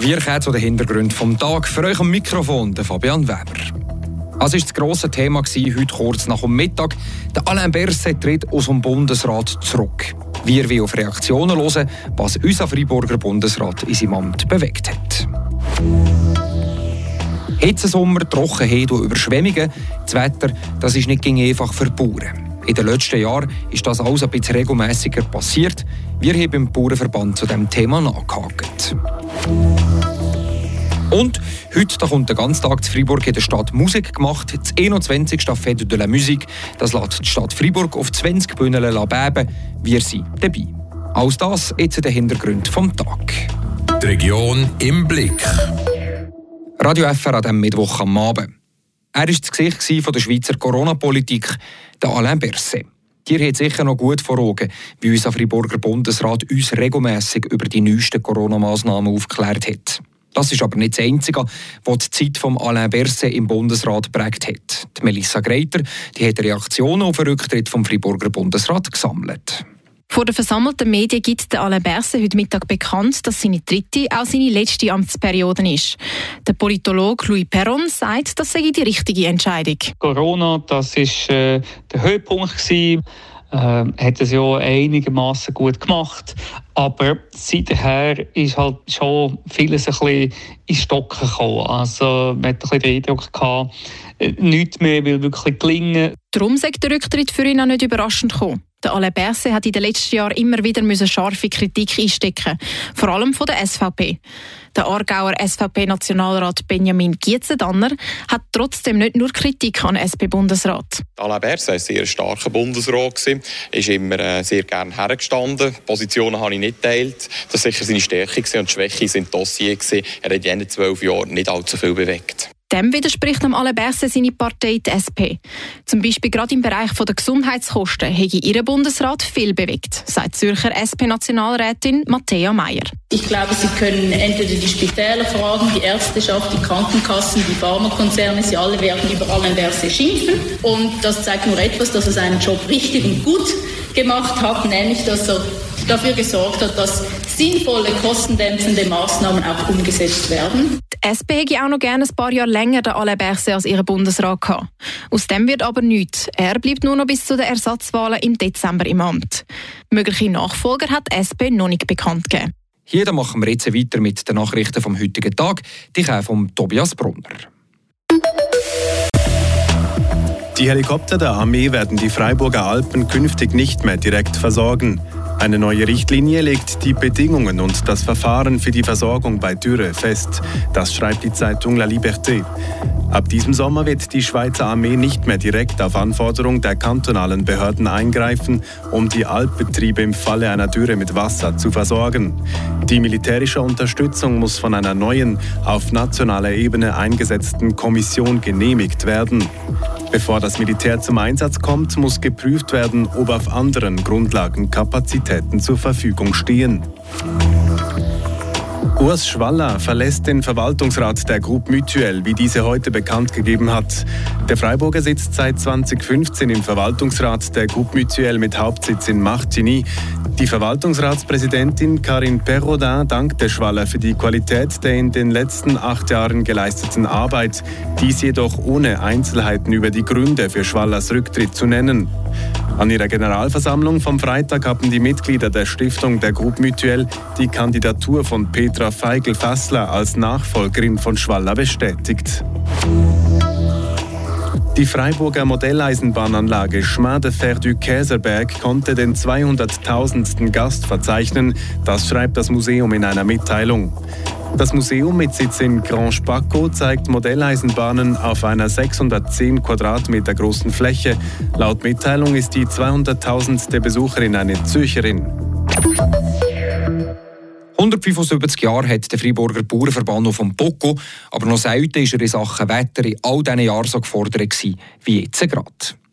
Wir kommen zu den Hintergründen vom Tag. Für euch am Mikrofon der Fabian Weber. Das war das grosse Thema heute kurz nach dem Mittag. Der Alain Berset tritt aus dem Bundesrat zurück. Wir wollen auf Reaktionen hören, was unser Freiburger Bundesrat in seinem Amt bewegt hat. Hitzesommer, Trockenheit und Überschwemmungen. Das Wetter das ist nicht einfach für Bauern. In den letzten Jahren ist das alles ein bisschen regelmäßiger passiert. Wir haben im Bauernverband zu diesem Thema nachgehakt. Und heute da kommt der ganze Tag zu Freiburg in der Stadt Musik gemacht. Das 21. Fête de la Musique. Das lässt die Stadt Freiburg auf 20 Bühnen beben. Wir sind dabei. Alles das jetzt der Hintergrund vom Tag. Die Region im Blick. Radio FR an diesem Mittwoch am Abend. Er war das Gesicht von der Schweizer Corona-Politik, der Alain Berset. Ihr habt sicher noch gut vor Augen, wie unser Freiburger Bundesrat uns regelmäßig über die neuesten Corona-Massnahmen aufgeklärt hat. Das ist aber nicht das Einzige, was die Zeit von Alain Berset im Bundesrat prägt hat. Die Melissa Greiter die hat Reaktionen auf den Rücktritt vom Freiburger Bundesrat gesammelt. Vor den versammelten Medien gibt der Alain Berset heute Mittag bekannt, dass seine dritte, auch seine letzte Amtsperiode ist. Der Politologe Louis Perron sagt, das sei die richtige Entscheidung. Corona, das ist äh, der Höhepunkt gewesen. Äh, hat es ja einigermaßen gut gemacht, aber seither ist halt schon vieles ein bisschen in Stocken gekommen. Also man hat ein bisschen den Eindruck gehabt, äh, nichts mehr will wirklich gelingen. Darum sagt der Rücktritt für ihn auch nicht überraschend gekommen. Der Alain Berset hat in den letzten Jahren immer wieder scharfe Kritik einstecken vor allem von der SVP. Der Aargauer SVP-Nationalrat Benjamin Gietzendanner hat trotzdem nicht nur Kritik an SP-Bundesrat. Alain Berset war ein sehr starker Bundesrat, ist immer äh, sehr gerne hergestanden. Positionen habe ich nicht geteilt. Das war sicher seine Stärke und Schwäche sind Dossiers. Er hat in diesen zwölf Jahren nicht allzu viel bewegt. Dem widerspricht am Berset seine Partei, die SP. Zum Beispiel gerade im Bereich der Gesundheitskosten hätte ihr Bundesrat viel bewegt, sagt Zürcher SP-Nationalrätin Matthäa Meyer. Ich glaube, Sie können entweder die Spitäler fragen, die Ärzteschaft, die Krankenkassen, die Pharmakonzerne, sie alle werden über Alain Berset schimpfen. Und das zeigt nur etwas, dass er seinen Job richtig und gut gemacht hat, nämlich dass er dafür gesorgt hat, dass sinnvolle, kostendämpfende Maßnahmen auch umgesetzt werden. Die SP hätte auch noch gerne ein paar Jahre länger den Alain Berset als ihren Bundesrat gehabt. Aus dem wird aber nichts. Er bleibt nur noch bis zu den Ersatzwahlen im Dezember im Amt. Mögliche Nachfolger hat die SP noch nicht bekannt gegeben. Hier machen wir jetzt weiter mit den Nachrichten vom heutigen Tag. Die kommen von Tobias Brunner. Die Helikopter der Armee werden die Freiburger Alpen künftig nicht mehr direkt versorgen. Eine neue Richtlinie legt die Bedingungen und das Verfahren für die Versorgung bei Dürre fest. Das schreibt die Zeitung La Liberté. Ab diesem Sommer wird die Schweizer Armee nicht mehr direkt auf Anforderung der kantonalen Behörden eingreifen, um die Alpbetriebe im Falle einer Dürre mit Wasser zu versorgen. Die militärische Unterstützung muss von einer neuen, auf nationaler Ebene eingesetzten Kommission genehmigt werden. Bevor das Militär zum Einsatz kommt, muss geprüft werden, ob auf anderen Grundlagen Kapazitäten zur Verfügung stehen. Urs Schwaller verlässt den Verwaltungsrat der Groupe Mutuelle, wie diese heute bekannt gegeben hat. Der Freiburger sitzt seit 2015 im Verwaltungsrat der Groupe Mutuelle mit Hauptsitz in Martigny. Die Verwaltungsratspräsidentin Karin Perrodin dankte Schwaller für die Qualität der in den letzten acht Jahren geleisteten Arbeit, dies jedoch ohne Einzelheiten über die Gründe für Schwallers Rücktritt zu nennen. An ihrer Generalversammlung vom Freitag haben die Mitglieder der Stiftung der Groupe Mutuelle die Kandidatur von Petra Feigl-Fassler als Nachfolgerin von Schwaller bestätigt. Die Freiburger Modelleisenbahnanlage Chemin de Fer du Käserberg konnte den 200.000. Gast verzeichnen, das schreibt das Museum in einer Mitteilung. Das Museum mit Sitz in Grand Spaco zeigt Modelleisenbahnen auf einer 610 Quadratmeter großen Fläche. Laut Mitteilung ist die 200.000. Besucherin eine Zürcherin. 175 Jahre hat der Freiburger Bauernverband noch vom Poco, aber noch selten war er in Sachen Wetter in all diesen Jahren so gefordert gewesen, wie jetzt gerade.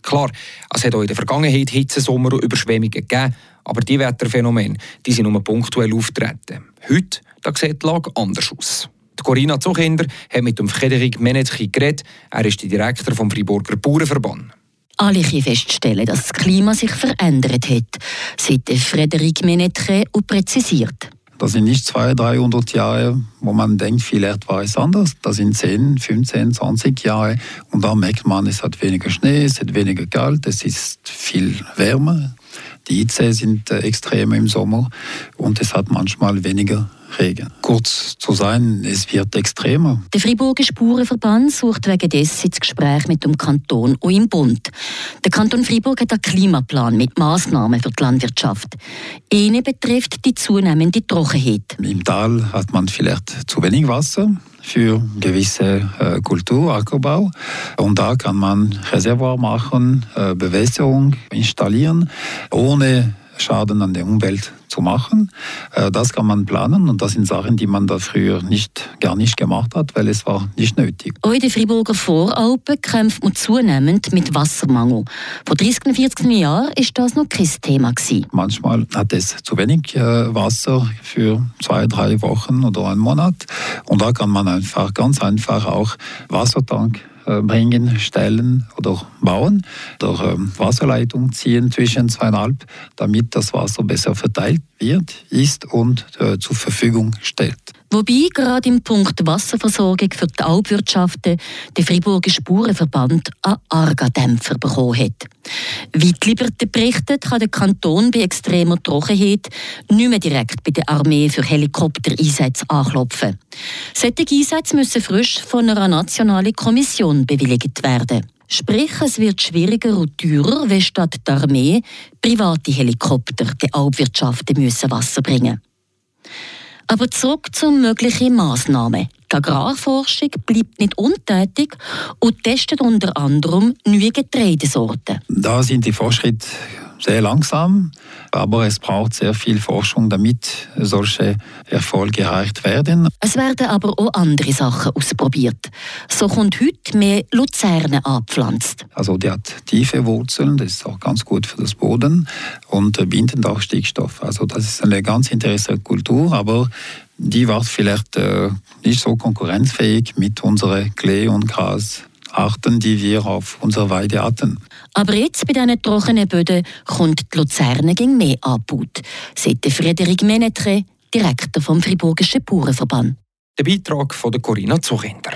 Klar, es hat auch in der Vergangenheit Hitzesommer und Überschwemmungen gegeben, aber die Wetterphänomene die sind nur punktuell auftreten. Heute da sieht die Lage anders aus. Die Corinna Zuchinder hat mit dem Frederik Menetchi geredet. Er ist der Direktor vom Freiburger Bauernverband. Alle können feststellen, dass das Klima sich verändert hat, seit Frederik Menetche präzisiert. Das sind nicht 200, 300 Jahre, wo man denkt, vielleicht war es anders. Das sind 10, 15, 20 Jahre. Und da merkt man, es hat weniger Schnee, es hat weniger kalt, es ist viel wärmer. Die Hitze sind äh, extrem im Sommer und es hat manchmal weniger Regen. Kurz zu sein, es wird extremer. Der Friburger Spurenverband sucht wegen dessen das Gespräch mit dem Kanton und im Bund. Der Kanton Fribourg hat einen Klimaplan mit Maßnahmen für die Landwirtschaft. Eine betrifft die zunehmende Trockenheit. Im Tal hat man vielleicht zu wenig Wasser für gewisse äh, Kultur, Ackerbau. Und da kann man Reservoir machen, äh, Bewässerung installieren, ohne Schaden an der Umwelt zu machen. Äh, das kann man planen und das sind Sachen, die man da früher nicht, gar nicht gemacht hat, weil es war nicht nötig. Auch in den Friburger Voralpen kämpft man zunehmend mit Wassermangel. Vor 30 und 40 Jahren ist das noch kein Thema gewesen. Manchmal hat es zu wenig äh, Wasser für zwei, drei Wochen oder einen Monat und da kann man einfach ganz einfach auch Wassertank bringen, stellen oder bauen, oder ähm, Wasserleitung ziehen zwischen zweieinhalb, damit das Wasser besser verteilt wird, ist und äh, zur Verfügung stellt. Wobei gerade im Punkt Wasserversorgung für die Alpwirtschaften der Friburger Spurenverband einen Argadämpfer bekommen hat. Wie die Liberte berichtet, kann der Kanton bei extremer Trockenheit nicht mehr direkt bei der Armee für Helikoptereinsätze anklopfen. Solche Einsätze müssen frisch von einer nationalen Kommission bewilligt werden. Sprich, es wird schwieriger und teurer, wenn statt der Armee private Helikopter den Alpwirtschaften müssen Wasser bringen müssen. Aber zurück zu möglichen Massnahmen. Die Agrarforschung bleibt nicht untätig und testet unter anderem neue Getreidesorten. Da sind die Fortschritte sehr langsam, aber es braucht sehr viel Forschung, damit solche Erfolge erreicht werden. Es werden aber auch andere Sachen ausprobiert. So kommt heute mehr Luzerne angepflanzt. Also die hat tiefe Wurzeln, das ist auch ganz gut für das Boden und bindet auch Stickstoff. Also das ist eine ganz interessante Kultur, aber die war vielleicht äh, nicht so konkurrenzfähig mit unseren Klee- und Grasarten, die wir auf unserer Weide hatten. Aber jetzt bei diesen trockenen Böden kommt die Luzerne gegen mehr angebaut, sagt Frederik Menetre, Direktor vom Friburgischen Bauernverband. Der Beitrag von der Corinna Zuchinder.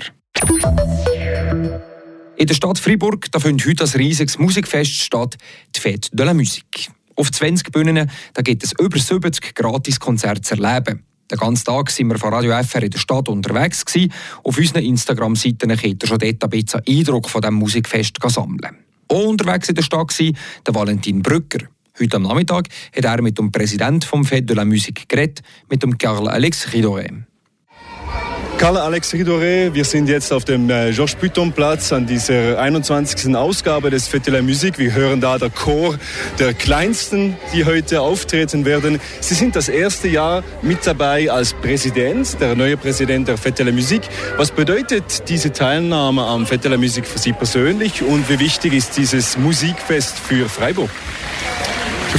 In der Stadt Fribourg da findet heute ein riesiges Musikfest statt, die Fête de la Musique. Auf 20 Bühnen da gibt es über 70 Gratiskonzerte zu erleben. Den ganzen Tag sind wir von Radio FR in der Stadt unterwegs. Gewesen. Auf unseren Instagram-Seiten könnt ihr schon dort ein bisschen Eindruck von diesem Musikfest sammeln. Auch unterwegs in der Stadt war der Valentin Brücker. Heute am Nachmittag hat er mit dem Präsidenten vom Fête de la Musique geredet, mit dem Karl Alex Ridoré. Karl Alex Ridoré, wir sind jetzt auf dem äh, Georges Python Platz an dieser 21. Ausgabe des Fête de la Musique. Wir hören da der Chor der Kleinsten, die heute auftreten werden. Sie sind das erste Jahr mit dabei als Präsident, der neue Präsident der Fête de la Musique. Was bedeutet diese Teilnahme am la Musique für Sie persönlich und wie wichtig ist dieses Musikfest für Freiburg?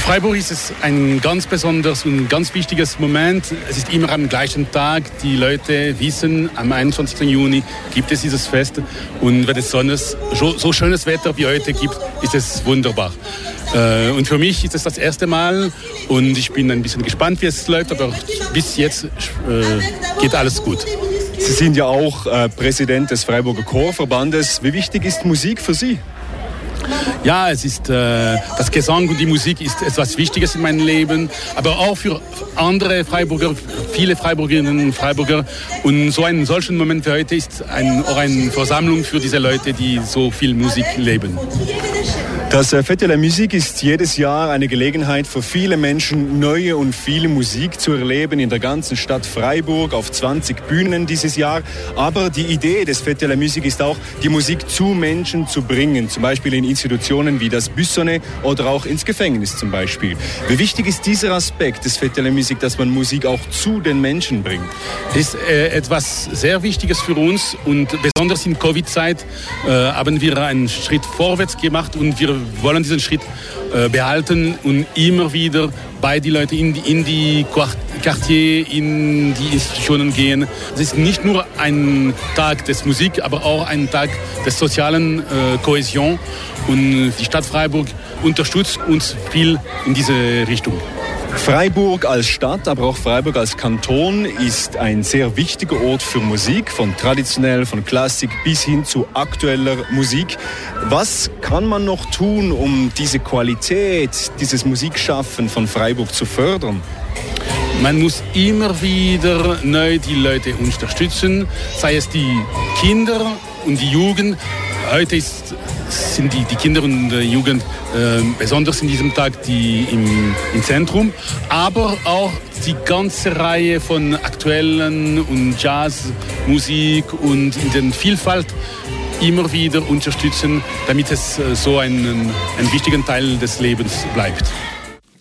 Freiburg ist es ein ganz besonderes und ganz wichtiges Moment. Es ist immer am gleichen Tag. Die Leute wissen, am 21. Juni gibt es dieses Fest. Und wenn es so, schönes Wetter wie heute gibt, ist es wunderbar. Äh, und für mich ist es das erste Mal und ich bin ein bisschen gespannt, wie es läuft, aber bis jetzt äh, geht alles gut. Sie sind ja auch äh, Präsident des Freiburger Chorverbandes. Wie wichtig ist Musik für Sie? Ja, es ist äh, das Gesang und die Musik ist etwas Wichtiges in meinem Leben, aber auch für andere Freiburger, viele Freiburgerinnen und Freiburger. Und so ein solchen Moment wie heute ist ein, auch eine Versammlung für diese Leute, die so viel Musik leben. Das äh, Fête de la Musique ist jedes Jahr eine Gelegenheit für viele Menschen, neue und viele Musik zu erleben in der ganzen Stadt Freiburg auf 20 Bühnen dieses Jahr. Aber die Idee des Fête de la Musique ist auch, die Musik zu Menschen zu bringen, zum Beispiel in Institutionen wie das Büssone oder auch ins Gefängnis zum Beispiel. Wie wichtig ist dieser Aspekt des Fête de la Musique, dass man Musik auch zu den Menschen bringt? Das ist äh, etwas sehr Wichtiges für uns und besonders in Covid-Zeit äh, haben wir einen Schritt vorwärts gemacht und wir wollen diesen Schritt behalten und immer wieder bei die Leute in die, in die Quartier, in die Institutionen gehen. Es ist nicht nur ein Tag des Musik, aber auch ein Tag des sozialen äh, Kohäsion und die Stadt Freiburg unterstützt uns viel in diese Richtung. Freiburg als Stadt, aber auch Freiburg als Kanton ist ein sehr wichtiger Ort für Musik, von traditionell, von Klassik bis hin zu aktueller Musik. Was kann man noch tun, um diese Qualität, dieses Musikschaffen von Freiburg zu fördern? Man muss immer wieder neu die Leute unterstützen, sei es die Kinder und die Jugend. Heute ist, sind die, die Kinder und die Jugend äh, besonders in diesem Tag die im, im Zentrum, aber auch die ganze Reihe von aktuellen und Jazzmusik und in der Vielfalt immer wieder unterstützen, damit es äh, so ein, ein wichtiger Teil des Lebens bleibt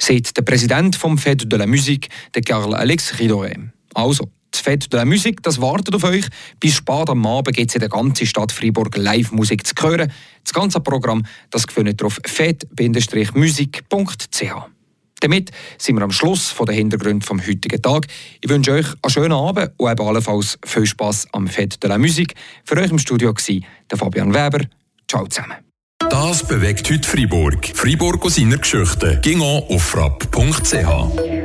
sagt der Präsident vom Fête de la Musique, der Carl Alex Ridoré. Also, das Fête de la Musique, das wartet auf euch. Bis spät am Abend gibt es in der ganzen Stadt Freiburg Live-Musik zu hören. Das ganze Programm das findet ihr auf fête-musik.ch. Damit sind wir am Schluss von den Hintergründen vom heutigen Tag. Ich wünsche euch einen schönen Abend und eben allenfalls viel Spass am Fête de la Musique. Für euch im Studio war der Fabian Weber. Ciao zusammen. Das bewegt heute Freiburg. Freiburg aus seiner Geschichte. Ging auf frapp.ch.